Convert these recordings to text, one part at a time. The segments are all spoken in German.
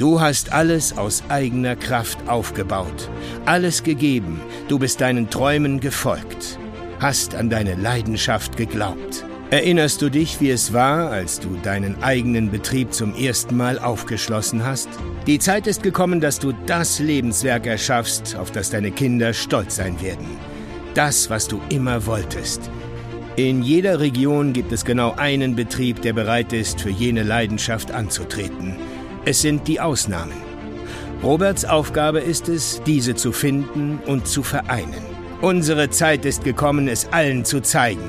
Du hast alles aus eigener Kraft aufgebaut, alles gegeben, du bist deinen Träumen gefolgt, hast an deine Leidenschaft geglaubt. Erinnerst du dich, wie es war, als du deinen eigenen Betrieb zum ersten Mal aufgeschlossen hast? Die Zeit ist gekommen, dass du das Lebenswerk erschaffst, auf das deine Kinder stolz sein werden. Das, was du immer wolltest. In jeder Region gibt es genau einen Betrieb, der bereit ist, für jene Leidenschaft anzutreten. Es sind die Ausnahmen. Roberts Aufgabe ist es, diese zu finden und zu vereinen. Unsere Zeit ist gekommen, es allen zu zeigen.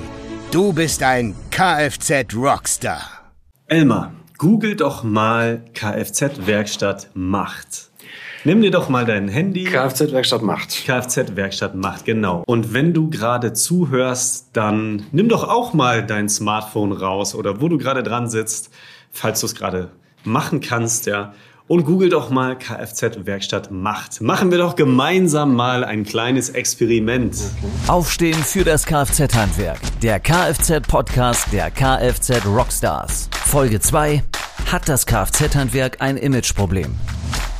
Du bist ein Kfz-Rockstar. Elmar, google doch mal Kfz-Werkstatt Macht. Nimm dir doch mal dein Handy. Kfz-Werkstatt Macht. Kfz-Werkstatt Macht, genau. Und wenn du gerade zuhörst, dann nimm doch auch mal dein Smartphone raus oder wo du gerade dran sitzt, falls du es gerade machen kannst, ja. Und google doch mal Kfz-Werkstatt Macht. Machen wir doch gemeinsam mal ein kleines Experiment. Aufstehen für das Kfz-Handwerk. Der Kfz-Podcast der Kfz Rockstars. Folge 2. Hat das Kfz-Handwerk ein Imageproblem?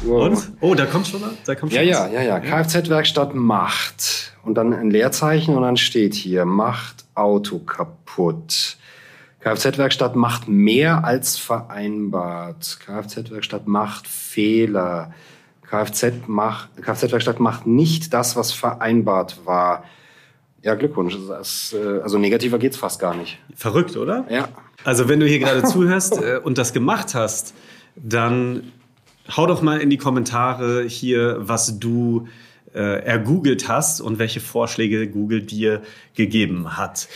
Und? Oh, da kommt schon, da kommt Ja, schon ja, was. ja, ja. Kfz-Werkstatt Macht. Und dann ein Leerzeichen und dann steht hier, macht Auto kaputt. Kfz-Werkstatt macht mehr als vereinbart. Kfz-Werkstatt macht Fehler. Macht, Kfz-Werkstatt macht nicht das, was vereinbart war. Ja, Glückwunsch. Das, äh, also negativer geht's fast gar nicht. Verrückt, oder? Ja. Also wenn du hier gerade zuhörst äh, und das gemacht hast, dann hau doch mal in die Kommentare hier, was du ergoogelt hast und welche Vorschläge Google dir gegeben hat.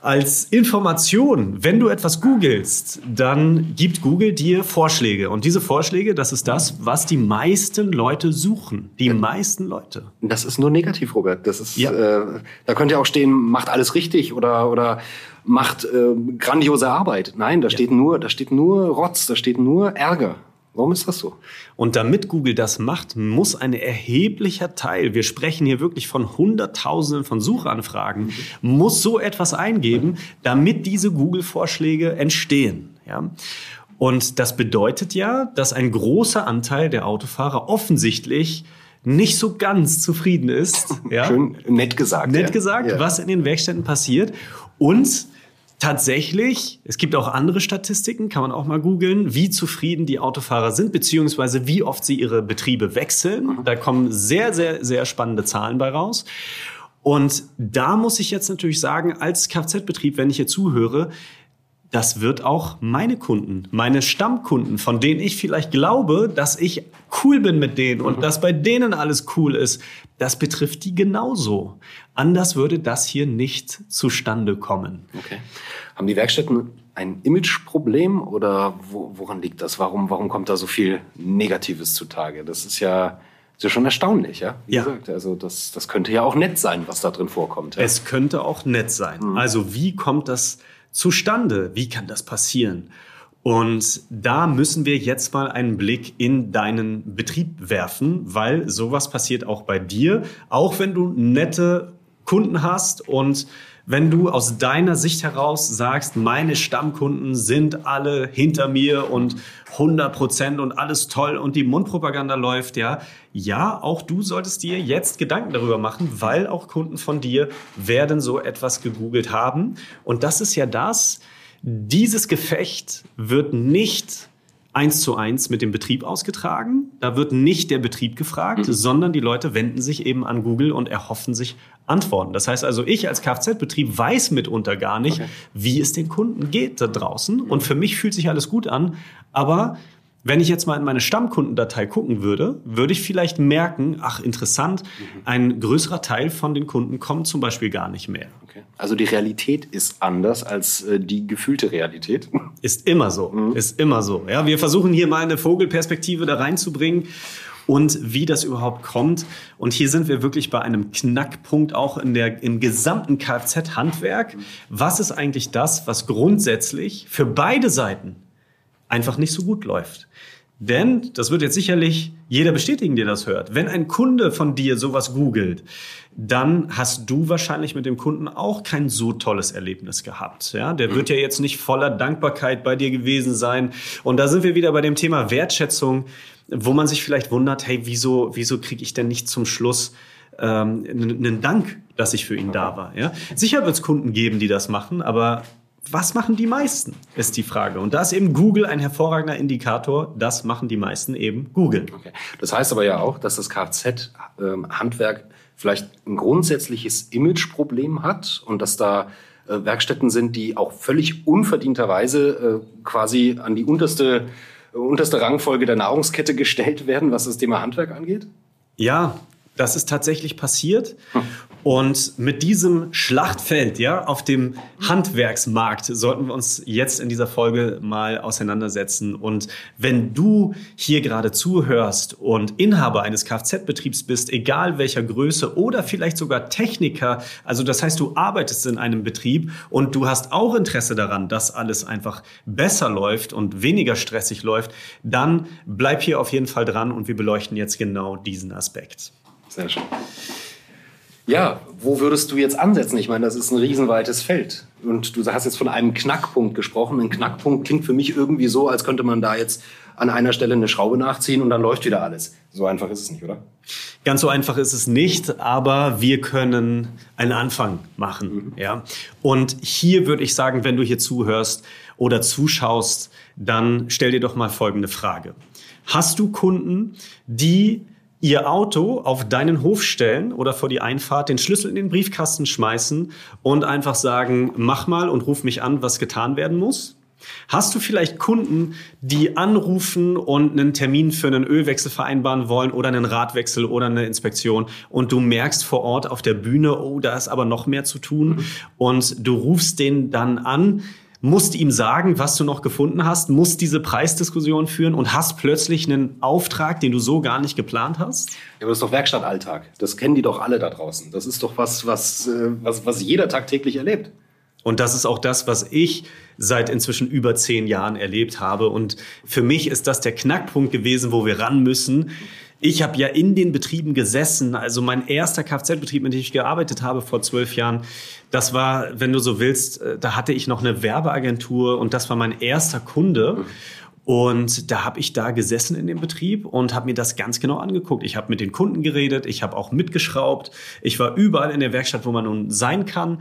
Als Information, wenn du etwas googelst, dann gibt Google dir Vorschläge. Und diese Vorschläge, das ist das, was die meisten Leute suchen. Die meisten Leute. Das ist nur negativ, Robert. Das ist, Ja. äh, da könnte ja auch stehen, macht alles richtig oder oder macht äh, grandiose Arbeit. Nein, da steht nur, da steht nur Rotz, da steht nur Ärger. Warum ist das so? Und damit Google das macht, muss ein erheblicher Teil, wir sprechen hier wirklich von Hunderttausenden von Suchanfragen, muss so etwas eingeben, damit diese Google-Vorschläge entstehen. Ja? Und das bedeutet ja, dass ein großer Anteil der Autofahrer offensichtlich nicht so ganz zufrieden ist. Ja? Schön nett gesagt. nett ja? gesagt, Ja. was in den Werkstätten passiert. Und tatsächlich, es gibt auch andere Statistiken, kann man auch mal googeln, wie zufrieden die Autofahrer sind, beziehungsweise wie oft sie ihre Betriebe wechseln. Da kommen sehr, sehr, sehr spannende Zahlen bei raus. Und da muss ich jetzt natürlich sagen, als Kfz-Betrieb, wenn ich hier zuhöre, das wird auch meine Kunden, meine Stammkunden, von denen ich vielleicht glaube, dass ich cool bin mit denen und dass bei denen alles cool ist, das betrifft die genauso. Anders würde das hier nicht zustande kommen. Okay. Haben die Werkstätten ein Imageproblem oder wo, woran liegt das? Warum, warum kommt da so viel Negatives zutage? Das ist ja, ist ja schon erstaunlich, ja? Wie Ja. gesagt, also das, das könnte ja auch nett sein, was da drin vorkommt. Ja? Es könnte auch nett sein. Also wie kommt das zustande? Wie kann das passieren? Und da müssen wir jetzt mal einen Blick in deinen Betrieb werfen, weil sowas passiert auch bei dir, auch wenn du nette Kunden hast und wenn du aus deiner Sicht heraus sagst, meine Stammkunden sind alle hinter mir und 100 Prozent und alles toll und die Mundpropaganda läuft, ja. Ja, auch du solltest dir jetzt Gedanken darüber machen, weil auch Kunden von dir werden so etwas gegoogelt haben. Und das ist ja das, dieses Gefecht wird nicht eins zu eins mit dem Betrieb ausgetragen. Da wird nicht der Betrieb gefragt, sondern die Leute wenden sich eben an Google und erhoffen sich Antworten. Das heißt also, ich als Kfz-Betrieb weiß mitunter gar nicht, wie es den Kunden geht da draußen. Und für mich fühlt sich alles gut an. Aber wenn ich jetzt mal in meine Stammkundendatei gucken würde, würde ich vielleicht merken, ach interessant, ein größerer Teil von den Kunden kommt zum Beispiel gar nicht mehr. Okay. Also die Realität ist anders als äh, die gefühlte Realität. Ist immer so. Ist immer so. Ja, wir versuchen hier mal eine Vogelperspektive da reinzubringen und wie das überhaupt kommt. Und hier sind wir wirklich bei einem Knackpunkt auch in der, im gesamten Kfz-Handwerk. Was ist eigentlich das, was grundsätzlich für beide Seiten einfach nicht so gut läuft? Denn, das wird jetzt sicherlich jeder bestätigen, der das hört, wenn ein Kunde von dir sowas googelt, dann hast du wahrscheinlich mit dem Kunden auch kein so tolles Erlebnis gehabt. Ja, der wird ja jetzt nicht voller Dankbarkeit bei dir gewesen sein. Und da sind wir wieder bei dem Thema Wertschätzung, wo man sich vielleicht wundert, hey, wieso, wieso kriege ich denn nicht zum Schluss ähm, einen Dank, dass ich für ihn da war? Ja? Sicher wird es Kunden geben, die das machen, aber was machen die meisten, ist die Frage. Und da ist eben Google ein hervorragender Indikator. Das machen die meisten eben Google. Okay. Das heißt aber ja auch, dass das Kfz-Handwerk vielleicht ein grundsätzliches Imageproblem hat und dass da äh, Werkstätten sind, die auch völlig unverdienterweise äh, quasi an die unterste, unterste Rangfolge der Nahrungskette gestellt werden, was das Thema Handwerk angeht? Ja, das ist tatsächlich passiert. Hm. Und mit diesem Schlachtfeld, ja, auf dem Handwerksmarkt sollten wir uns jetzt in dieser Folge mal auseinandersetzen. Und wenn du hier gerade zuhörst und Inhaber eines Kfz-Betriebs bist, egal welcher Größe oder vielleicht sogar Techniker, also das heißt, du arbeitest in einem Betrieb und du hast auch Interesse daran, dass alles einfach besser läuft und weniger stressig läuft, dann bleib hier auf jeden Fall dran und wir beleuchten jetzt genau diesen Aspekt. Sehr schön. Ja, wo würdest du jetzt ansetzen? Ich meine, das ist ein riesenweites Feld. Und du hast jetzt von einem Knackpunkt gesprochen. Ein Knackpunkt klingt für mich irgendwie so, als könnte man da jetzt an einer Stelle eine Schraube nachziehen und dann läuft wieder alles. So einfach ist es nicht, oder? Ganz so einfach ist es nicht, aber wir können einen Anfang machen. Mhm. Ja? Und hier würde ich sagen, wenn du hier zuhörst oder zuschaust, dann stell dir doch mal folgende Frage. Hast du Kunden, die ihr Auto auf deinen Hof stellen oder vor die Einfahrt, den Schlüssel in den Briefkasten schmeißen und einfach sagen, mach mal und ruf mich an, was getan werden muss? Hast du vielleicht Kunden, die anrufen und einen Termin für einen Ölwechsel vereinbaren wollen oder einen Radwechsel oder eine Inspektion und du merkst vor Ort auf der Bühne, oh, da ist aber noch mehr zu tun mhm. und du rufst den dann an, musst ihm sagen, was du noch gefunden hast, musst diese Preisdiskussion führen und hast plötzlich einen Auftrag, den du so gar nicht geplant hast? Ja, aber das ist doch Werkstattalltag. Das kennen die doch alle da draußen. Das ist doch was, was, äh, was, was jeder tagtäglich erlebt. Und das ist auch das, was ich seit inzwischen über zehn Jahren erlebt habe. Und für mich ist das der Knackpunkt gewesen, wo wir ran müssen. Ich habe ja in den Betrieben gesessen. Also mein erster Kfz-Betrieb, mit dem ich gearbeitet habe vor zwölf Jahren, das war, wenn du so willst, äh, da hatte ich noch eine Werbeagentur und das war mein erster Kunde. Und da habe ich da gesessen in dem Betrieb und habe mir das ganz genau angeguckt. Ich habe mit den Kunden geredet, ich habe auch mitgeschraubt. Ich war überall in der Werkstatt, wo man nun sein kann.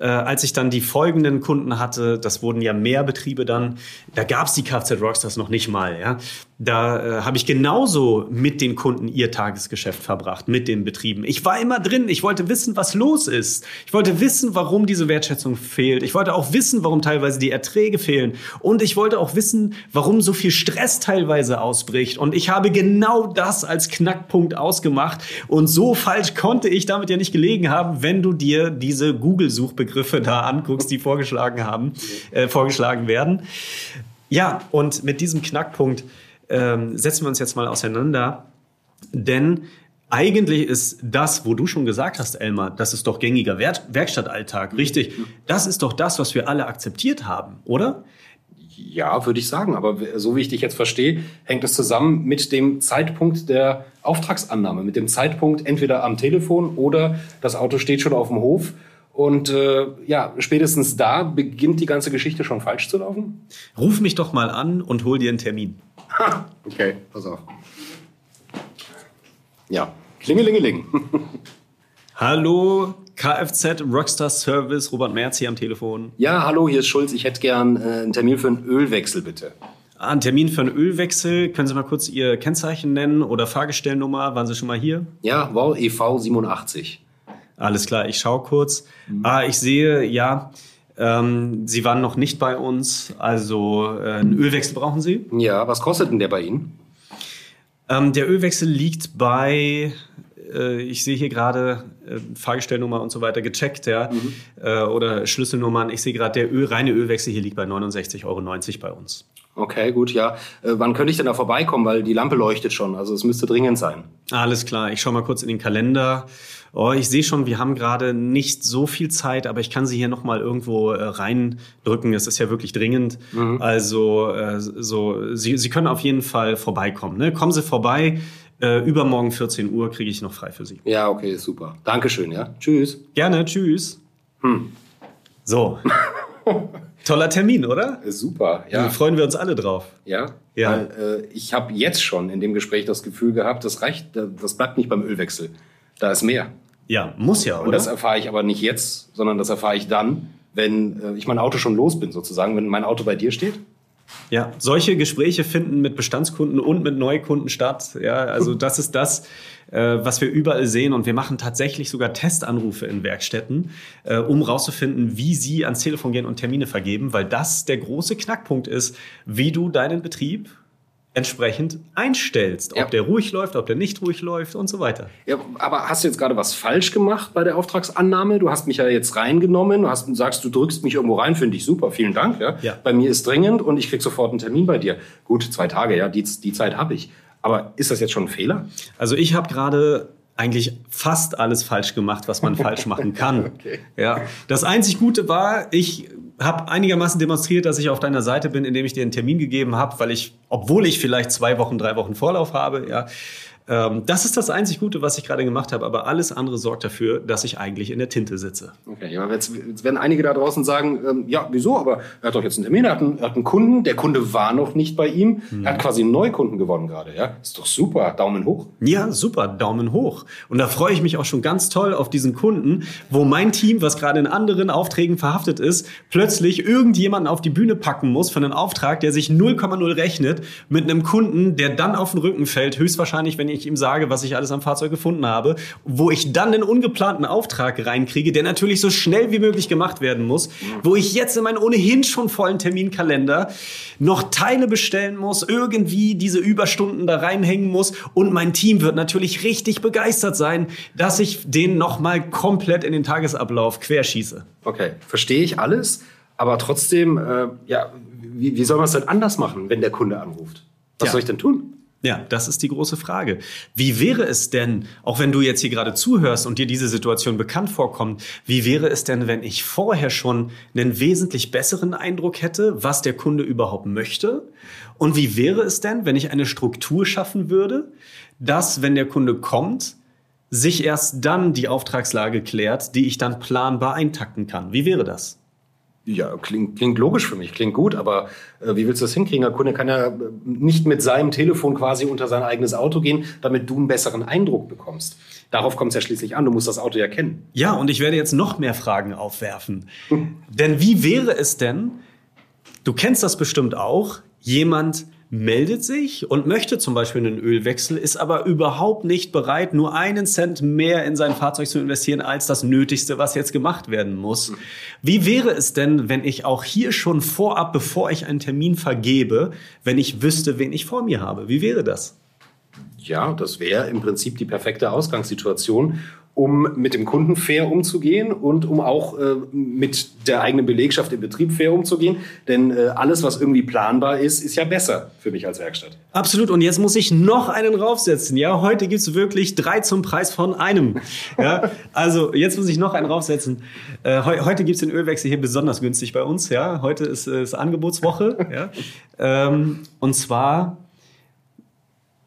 Äh, als ich dann die folgenden Kunden hatte, das wurden ja mehr Betriebe dann, da gab es die Kfz Rockstars noch nicht mal. Ja? Da äh, habe ich genauso mit den Kunden ihr Tagesgeschäft verbracht, mit den Betrieben. Ich war immer drin, ich wollte wissen, was los ist. Ich wollte wissen, warum diese Wertschätzung fehlt. Ich wollte auch wissen, warum teilweise die Erträge fehlen. Und ich wollte auch wissen, warum so viel Stress teilweise ausbricht. Und ich habe genau das als Knackpunkt ausgemacht. Und so falsch konnte ich damit ja nicht gelegen haben, wenn du dir diese Google-Suchbegriffe da anguckst, die vorgeschlagen haben, äh, vorgeschlagen werden. Ja, und mit diesem Knackpunkt ähm, setzen wir uns jetzt mal auseinander. Denn eigentlich ist das, wo du schon gesagt hast, Elmar, das ist doch gängiger Werk Werkstattalltag, richtig? Das ist doch das, was wir alle akzeptiert haben, oder? Ja, würde ich sagen. Aber so wie ich dich jetzt verstehe, hängt es zusammen mit dem Zeitpunkt der Auftragsannahme, mit dem Zeitpunkt entweder am Telefon oder das Auto steht schon auf dem Hof. Und äh, ja, spätestens da beginnt die ganze Geschichte schon falsch zu laufen. Ruf mich doch mal an und hol dir einen Termin. Ha, okay, pass auf. Ja, klingelingeling. hallo, Kfz Rockstar Service, Robert Merz hier am Telefon. Ja, hallo, hier ist Schulz. Ich hätte gern äh, einen Termin für einen Ölwechsel, bitte. Ah, einen Termin für einen Ölwechsel. Können Sie mal kurz Ihr Kennzeichen nennen oder Fahrgestellnummer? Waren Sie schon mal hier? Ja, wow, EV 87. Alles klar, ich schaue kurz. Mhm. Ah, ich sehe, ja, ähm, Sie waren noch nicht bei uns, also äh, einen Ölwechsel brauchen Sie? Ja, was kostet denn der bei Ihnen? Ähm, der Ölwechsel liegt bei, äh, ich sehe hier gerade äh, Fahrgestellnummer und so weiter gecheckt, ja, mhm. äh, oder Schlüsselnummern. Ich sehe gerade, der Öl, reine Ölwechsel hier liegt bei 69,90 Euro bei uns. Okay, gut, ja. Äh, wann könnte ich denn da vorbeikommen? Weil die Lampe leuchtet schon. Also es müsste dringend sein. Alles klar. Ich schaue mal kurz in den Kalender. Oh, ich sehe schon, wir haben gerade nicht so viel Zeit, aber ich kann sie hier noch mal irgendwo äh, reindrücken. Es ist ja wirklich dringend. Mhm. Also äh, so, sie, sie können auf jeden Fall vorbeikommen. Ne? Kommen Sie vorbei. Äh, übermorgen 14 Uhr kriege ich noch frei für Sie. Ja, okay, super. Dankeschön, ja. Tschüss. Gerne, tschüss. Hm. So. Toller Termin, oder? Super, ja. Da freuen wir uns alle drauf. Ja, ja. Weil, äh, ich habe jetzt schon in dem Gespräch das Gefühl gehabt, das reicht, das bleibt nicht beim Ölwechsel. Da ist mehr. Ja, muss ja, oder? Und das erfahre ich aber nicht jetzt, sondern das erfahre ich dann, wenn äh, ich mein Auto schon los bin, sozusagen, wenn mein Auto bei dir steht. Ja, solche Gespräche finden mit Bestandskunden und mit Neukunden statt. Ja, also das ist das, äh, was wir überall sehen. Und wir machen tatsächlich sogar Testanrufe in Werkstätten, äh, um rauszufinden, wie sie ans Telefon gehen und Termine vergeben, weil das der große Knackpunkt ist, wie du deinen Betrieb entsprechend einstellst. Ob ja. der ruhig läuft, ob der nicht ruhig läuft und so weiter. Ja, aber hast du jetzt gerade was falsch gemacht bei der Auftragsannahme? Du hast mich ja jetzt reingenommen, du hast, sagst, du drückst mich irgendwo rein, finde ich super, vielen Dank. Ja? ja. Bei mir ist dringend und ich krieg sofort einen Termin bei dir. Gut, zwei Tage, ja, die, die Zeit habe ich. Aber ist das jetzt schon ein Fehler? Also ich habe gerade eigentlich fast alles falsch gemacht, was man falsch machen kann. Okay. Ja, das einzig Gute war, ich habe einigermaßen demonstriert, dass ich auf deiner Seite bin, indem ich dir einen Termin gegeben habe, weil ich, obwohl ich vielleicht zwei Wochen, drei Wochen Vorlauf habe, ja, ähm, das ist das einzig Gute, was ich gerade gemacht habe, aber alles andere sorgt dafür, dass ich eigentlich in der Tinte sitze. Okay, ja, jetzt, jetzt werden einige da draußen sagen, ähm, ja, wieso? Aber er hat doch jetzt einen Termin, er hat einen, er hat einen Kunden, der Kunde war noch nicht bei ihm, hm. er hat quasi einen Neukunden gewonnen gerade, ja? Ist doch super, Daumen hoch. Ja, super, Daumen hoch. Und da freue ich mich auch schon ganz toll auf diesen Kunden, wo mein Team, was gerade in anderen Aufträgen verhaftet ist, plötzlich irgendjemanden auf die Bühne packen muss für einen Auftrag, der sich 0,0 rechnet, mit einem Kunden, der dann auf den Rücken fällt, höchstwahrscheinlich, wenn ich ihm sage, was ich alles am Fahrzeug gefunden habe, wo ich dann einen ungeplanten Auftrag reinkriege, der natürlich so schnell wie möglich gemacht werden muss, wo ich jetzt in meinen ohnehin schon vollen Terminkalender noch Teile bestellen muss, irgendwie diese Überstunden da reinhängen muss und mein Team wird natürlich richtig begeistert sein, dass ich den nochmal komplett in den Tagesablauf querschieße. Okay, verstehe ich alles, aber trotzdem, äh, ja, wie, wie soll man es denn anders machen, wenn der Kunde anruft? Was ja. soll ich denn tun? Ja, das ist die große Frage. Wie wäre es denn, auch wenn du jetzt hier gerade zuhörst und dir diese Situation bekannt vorkommt, wie wäre es denn, wenn ich vorher schon einen wesentlich besseren Eindruck hätte, was der Kunde überhaupt möchte? Und wie wäre es denn, wenn ich eine Struktur schaffen würde, dass, wenn der Kunde kommt, sich erst dann die Auftragslage klärt, die ich dann planbar eintakten kann? Wie wäre das? Ja, klingt, klingt logisch für mich, klingt gut, aber äh, wie willst du das hinkriegen? Der Kunde kann ja nicht mit seinem Telefon quasi unter sein eigenes Auto gehen, damit du einen besseren Eindruck bekommst. Darauf kommt es ja schließlich an, du musst das Auto ja kennen. Ja, und ich werde jetzt noch mehr Fragen aufwerfen. denn wie wäre es denn, du kennst das bestimmt auch, jemand meldet sich und möchte zum Beispiel einen Ölwechsel, ist aber überhaupt nicht bereit, nur einen Cent mehr in sein Fahrzeug zu investieren als das Nötigste, was jetzt gemacht werden muss. Wie wäre es denn, wenn ich auch hier schon vorab, bevor ich einen Termin vergebe, wenn ich wüsste, wen ich vor mir habe? Wie wäre das? Ja, das wäre im Prinzip die perfekte Ausgangssituation um mit dem Kunden fair umzugehen und um auch äh, mit der eigenen Belegschaft im Betrieb fair umzugehen. Denn äh, alles, was irgendwie planbar ist, ist ja besser für mich als Werkstatt. Absolut. Und jetzt muss ich noch einen raufsetzen. Ja, heute gibt's wirklich drei zum Preis von einem. Ja, also jetzt muss ich noch einen raufsetzen. Äh, he heute gibt's den Ölwechsel hier besonders günstig bei uns. Ja, heute ist, äh, ist Angebotswoche. ja. Ähm, und zwar,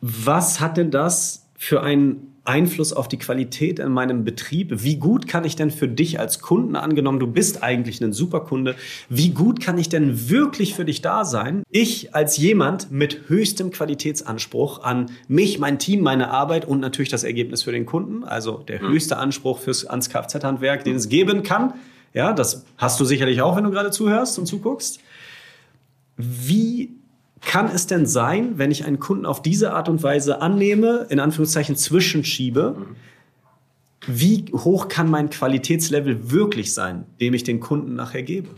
was hat denn das für ein Einfluss auf die Qualität in meinem Betrieb? Wie gut kann ich denn für dich als Kunden angenommen, du bist eigentlich ein Superkunde, wie gut kann ich denn wirklich für dich da sein? Ich als jemand mit höchstem Qualitätsanspruch an mich, mein Team, meine Arbeit und natürlich das Ergebnis für den Kunden, also der mhm. höchste Anspruch fürs ans Kfz-Handwerk, den es geben kann. Ja, das hast du sicherlich auch, wenn du gerade zuhörst und zuguckst. Wie kann es denn sein, wenn ich einen Kunden auf diese Art und Weise annehme, in Anführungszeichen zwischenschiebe, wie hoch kann mein Qualitätslevel wirklich sein, dem ich den Kunden nachher gebe?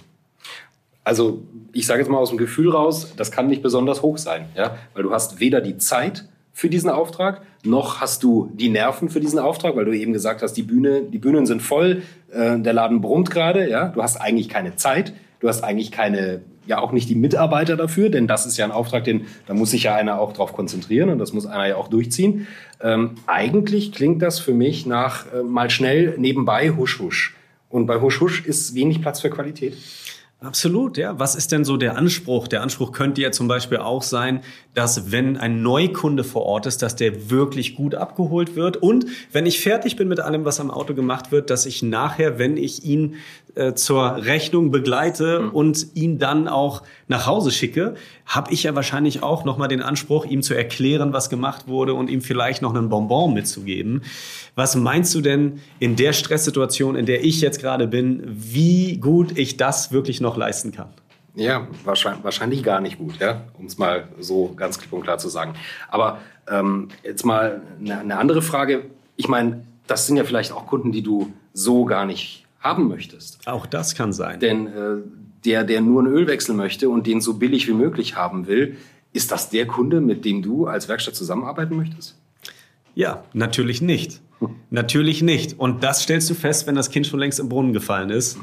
Also ich sage jetzt mal aus dem Gefühl raus, das kann nicht besonders hoch sein, ja? weil du hast weder die Zeit für diesen Auftrag, noch hast du die Nerven für diesen Auftrag, weil du eben gesagt hast, die Bühne, die Bühnen sind voll, äh, der Laden brummt gerade, ja, du hast eigentlich keine Zeit, du hast eigentlich keine ja auch nicht die Mitarbeiter dafür, denn das ist ja ein Auftrag, den da muss sich ja einer auch drauf konzentrieren und das muss einer ja auch durchziehen. Ähm, eigentlich klingt das für mich nach äh, mal schnell nebenbei husch husch. Und bei husch husch ist wenig Platz für Qualität. Absolut, ja. Was ist denn so der Anspruch? Der Anspruch könnte ja zum Beispiel auch sein, dass wenn ein Neukunde vor Ort ist, dass der wirklich gut abgeholt wird und wenn ich fertig bin mit allem, was am Auto gemacht wird, dass ich nachher, wenn ich ihn äh, zur Rechnung begleite mhm. und ihn dann auch nach Hause schicke, habe ich ja wahrscheinlich auch nochmal den Anspruch, ihm zu erklären, was gemacht wurde und ihm vielleicht noch einen Bonbon mitzugeben. Was meinst du denn in der Stresssituation, in der ich jetzt gerade bin, wie gut ich das wirklich noch leisten kann? Ja, wahrscheinlich, wahrscheinlich gar nicht gut, ja, um es mal so ganz klipp und klar zu sagen. Aber ähm, jetzt mal eine, eine andere Frage. Ich meine, das sind ja vielleicht auch Kunden, die du so gar nicht haben möchtest. Auch das kann sein. Denn äh, der, der nur einen Ölwechsel möchte und den so billig wie möglich haben will, ist das der Kunde, mit dem du als Werkstatt zusammenarbeiten möchtest? Ja, natürlich nicht. Hm. Natürlich nicht. Und das stellst du fest, wenn das Kind schon längst im Brunnen gefallen ist.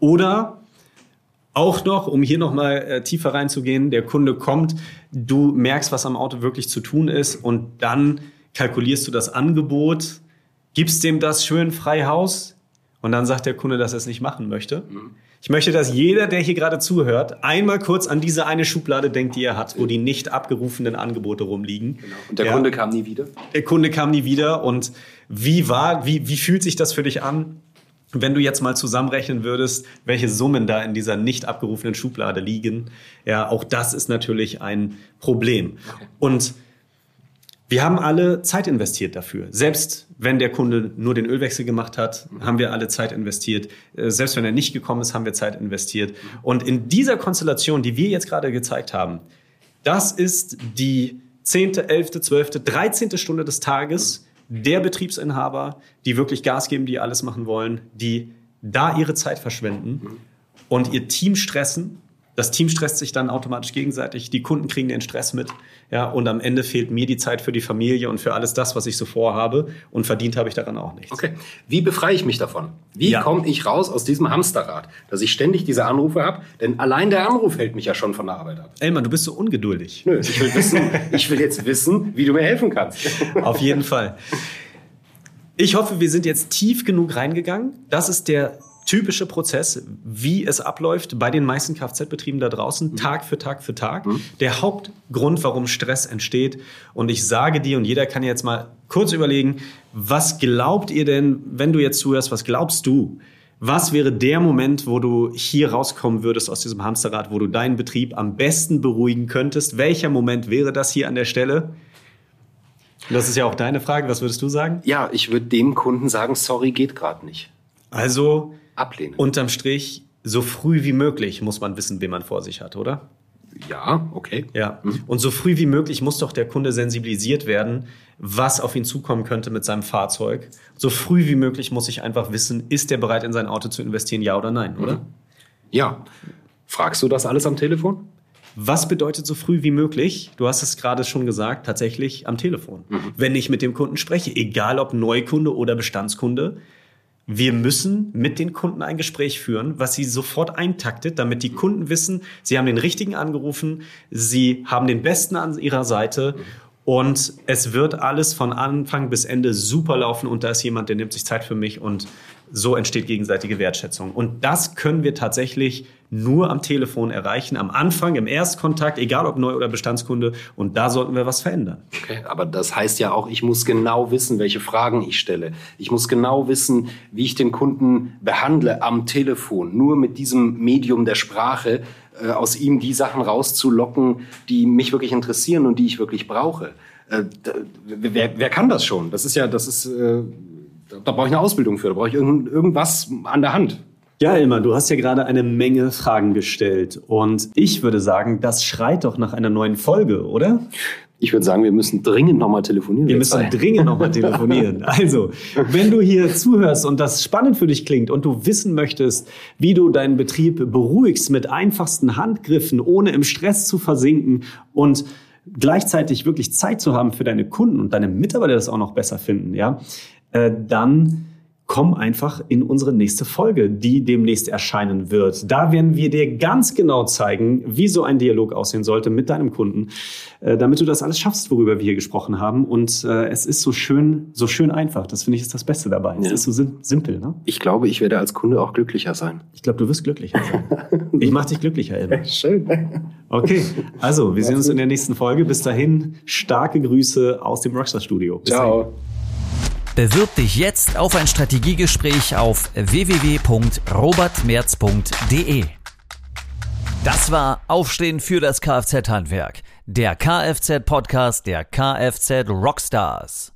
Oder auch noch, um hier noch mal äh, tiefer reinzugehen, der Kunde kommt, du merkst, was am Auto wirklich zu tun ist und dann kalkulierst du das Angebot, gibst dem das schön frei Haus, und dann sagt der Kunde, dass er es nicht machen möchte. Mhm. Ich möchte, dass jeder, der hier gerade zuhört, einmal kurz an diese eine Schublade denkt, die er hat, wo die nicht abgerufenen Angebote rumliegen. Genau. Und der ja. Kunde kam nie wieder? Der Kunde kam nie wieder. Und wie war, wie, wie fühlt sich das für dich an? Wenn du jetzt mal zusammenrechnen würdest, welche Summen da in dieser nicht abgerufenen Schublade liegen, ja, auch das ist natürlich ein Problem. Okay. Und wir haben alle Zeit investiert dafür. Selbst wenn der Kunde nur den Ölwechsel gemacht hat, haben wir alle Zeit investiert. Äh, selbst wenn er nicht gekommen ist, haben wir Zeit investiert. Und in dieser Konstellation, die wir jetzt gerade gezeigt haben, das ist die zehnte, elfte, zwölfte, dreizehnte Stunde des Tages der Betriebsinhaber, die wirklich Gas geben, die alles machen wollen, die da ihre Zeit verschwenden und ihr Team stressen das Team stresst sich dann automatisch gegenseitig, die Kunden kriegen den Stress mit, ja, und am Ende fehlt mir die Zeit für die Familie und für alles das, was ich so vorhabe und verdient habe ich daran auch nichts. Okay, wie befreie ich mich davon? Wie ja. komme ich raus aus diesem Hamsterrad, dass ich ständig diese Anrufe habe? Denn allein der Anruf hält mich ja schon von der Arbeit ab. Elmar, du bist so ungeduldig. Nö, ich will wissen, ich will jetzt wissen, wie du mir helfen kannst. Auf jeden Fall. Ich hoffe, wir sind jetzt tief genug reingegangen. Das ist der typische Prozess, wie es abläuft bei den meisten Kfz-Betrieben da draußen, mhm. Tag für Tag für Tag. Mhm. Der Hauptgrund, warum Stress entsteht. Und ich sage dir, und jeder kann jetzt mal kurz überlegen, was glaubt ihr denn, wenn du jetzt zuhörst, was glaubst du? Was wäre der Moment, wo du hier rauskommen würdest aus diesem Hamsterrad, wo du deinen Betrieb am besten beruhigen könntest? Welcher Moment wäre das hier an der Stelle? Das ist ja auch deine Frage. Was würdest du sagen? Ja, ich würde dem Kunden sagen, sorry, geht gerade nicht. Also ablehnen. Unterm Strich, so früh wie möglich muss man wissen, wen man vor sich hat, oder? Ja, okay. Ja. Mhm. Und so früh wie möglich muss doch der Kunde sensibilisiert werden, was auf ihn zukommen könnte mit seinem Fahrzeug. So früh wie möglich muss ich einfach wissen, ist er bereit, in sein Auto zu investieren, ja oder nein, oder? Mhm. Ja. Fragst du das alles am Telefon? Was bedeutet so früh wie möglich? Du hast es gerade schon gesagt, tatsächlich am Telefon. Mhm. Wenn ich mit dem Kunden spreche, egal ob Neukunde oder Bestandskunde, wir müssen mit den Kunden ein Gespräch führen, was sie sofort eintaktet, damit die Kunden wissen, sie haben den richtigen angerufen, sie haben den Besten an ihrer Seite und es wird alles von Anfang bis Ende super laufen und da ist jemand, der nimmt sich Zeit für mich und so entsteht gegenseitige Wertschätzung. Und das können wir tatsächlich nur am Telefon erreichen, am Anfang, im Erstkontakt, egal ob Neu- oder Bestandskunde. Und da sollten wir was verändern. Okay, aber das heißt ja auch, ich muss genau wissen, welche Fragen ich stelle. Ich muss genau wissen, wie ich den Kunden behandle am Telefon. Nur mit diesem Medium der Sprache äh, aus ihm die Sachen rauszulocken, die mich wirklich interessieren und die ich wirklich brauche. Äh, wer, wer, kann das schon? Das ist ja, das ist, äh, da brauche ich eine Ausbildung für, da brauche ich irgend, irgendwas an der Hand. Ja, Ilmar, du hast ja gerade eine Menge Fragen gestellt und ich würde sagen, das schreit doch nach einer neuen Folge, oder? Ich würde sagen, wir müssen dringend nochmal telefonieren. Wir müssen dringend nochmal telefonieren. Also, wenn du hier zuhörst und das spannend für dich klingt und du wissen möchtest, wie du deinen Betrieb beruhigst mit einfachsten Handgriffen, ohne im Stress zu versinken und gleichzeitig wirklich Zeit zu haben für deine Kunden und deine Mitarbeiter das auch noch besser finden, ja, äh, dann komm einfach in unsere nächste Folge, die demnächst erscheinen wird. Da werden wir dir ganz genau zeigen, wie so ein Dialog aussehen sollte mit deinem Kunden, äh, damit du das alles schaffst, worüber wir hier gesprochen haben. Und äh, es ist so schön, so schön einfach. Das finde ich ist das Beste dabei. Ja. Es ist so sim simpel. Ne? Ich glaube, ich werde als Kunde auch glücklicher sein. Ich glaube, du wirst glücklicher sein. ich mache dich glücklicher, Elbe. Schön. Okay, also wir sehen uns in der nächsten Folge. Bis dahin, starke Grüße aus dem Rockstar Studio. Bis Ciao. Dahin. Bewirb dich jetzt auf ein Strategiegespräch auf www.robertmerz.de. Das war Aufstehen für das Kfz-Handwerk, der Kfz-Podcast der Kfz Rockstars.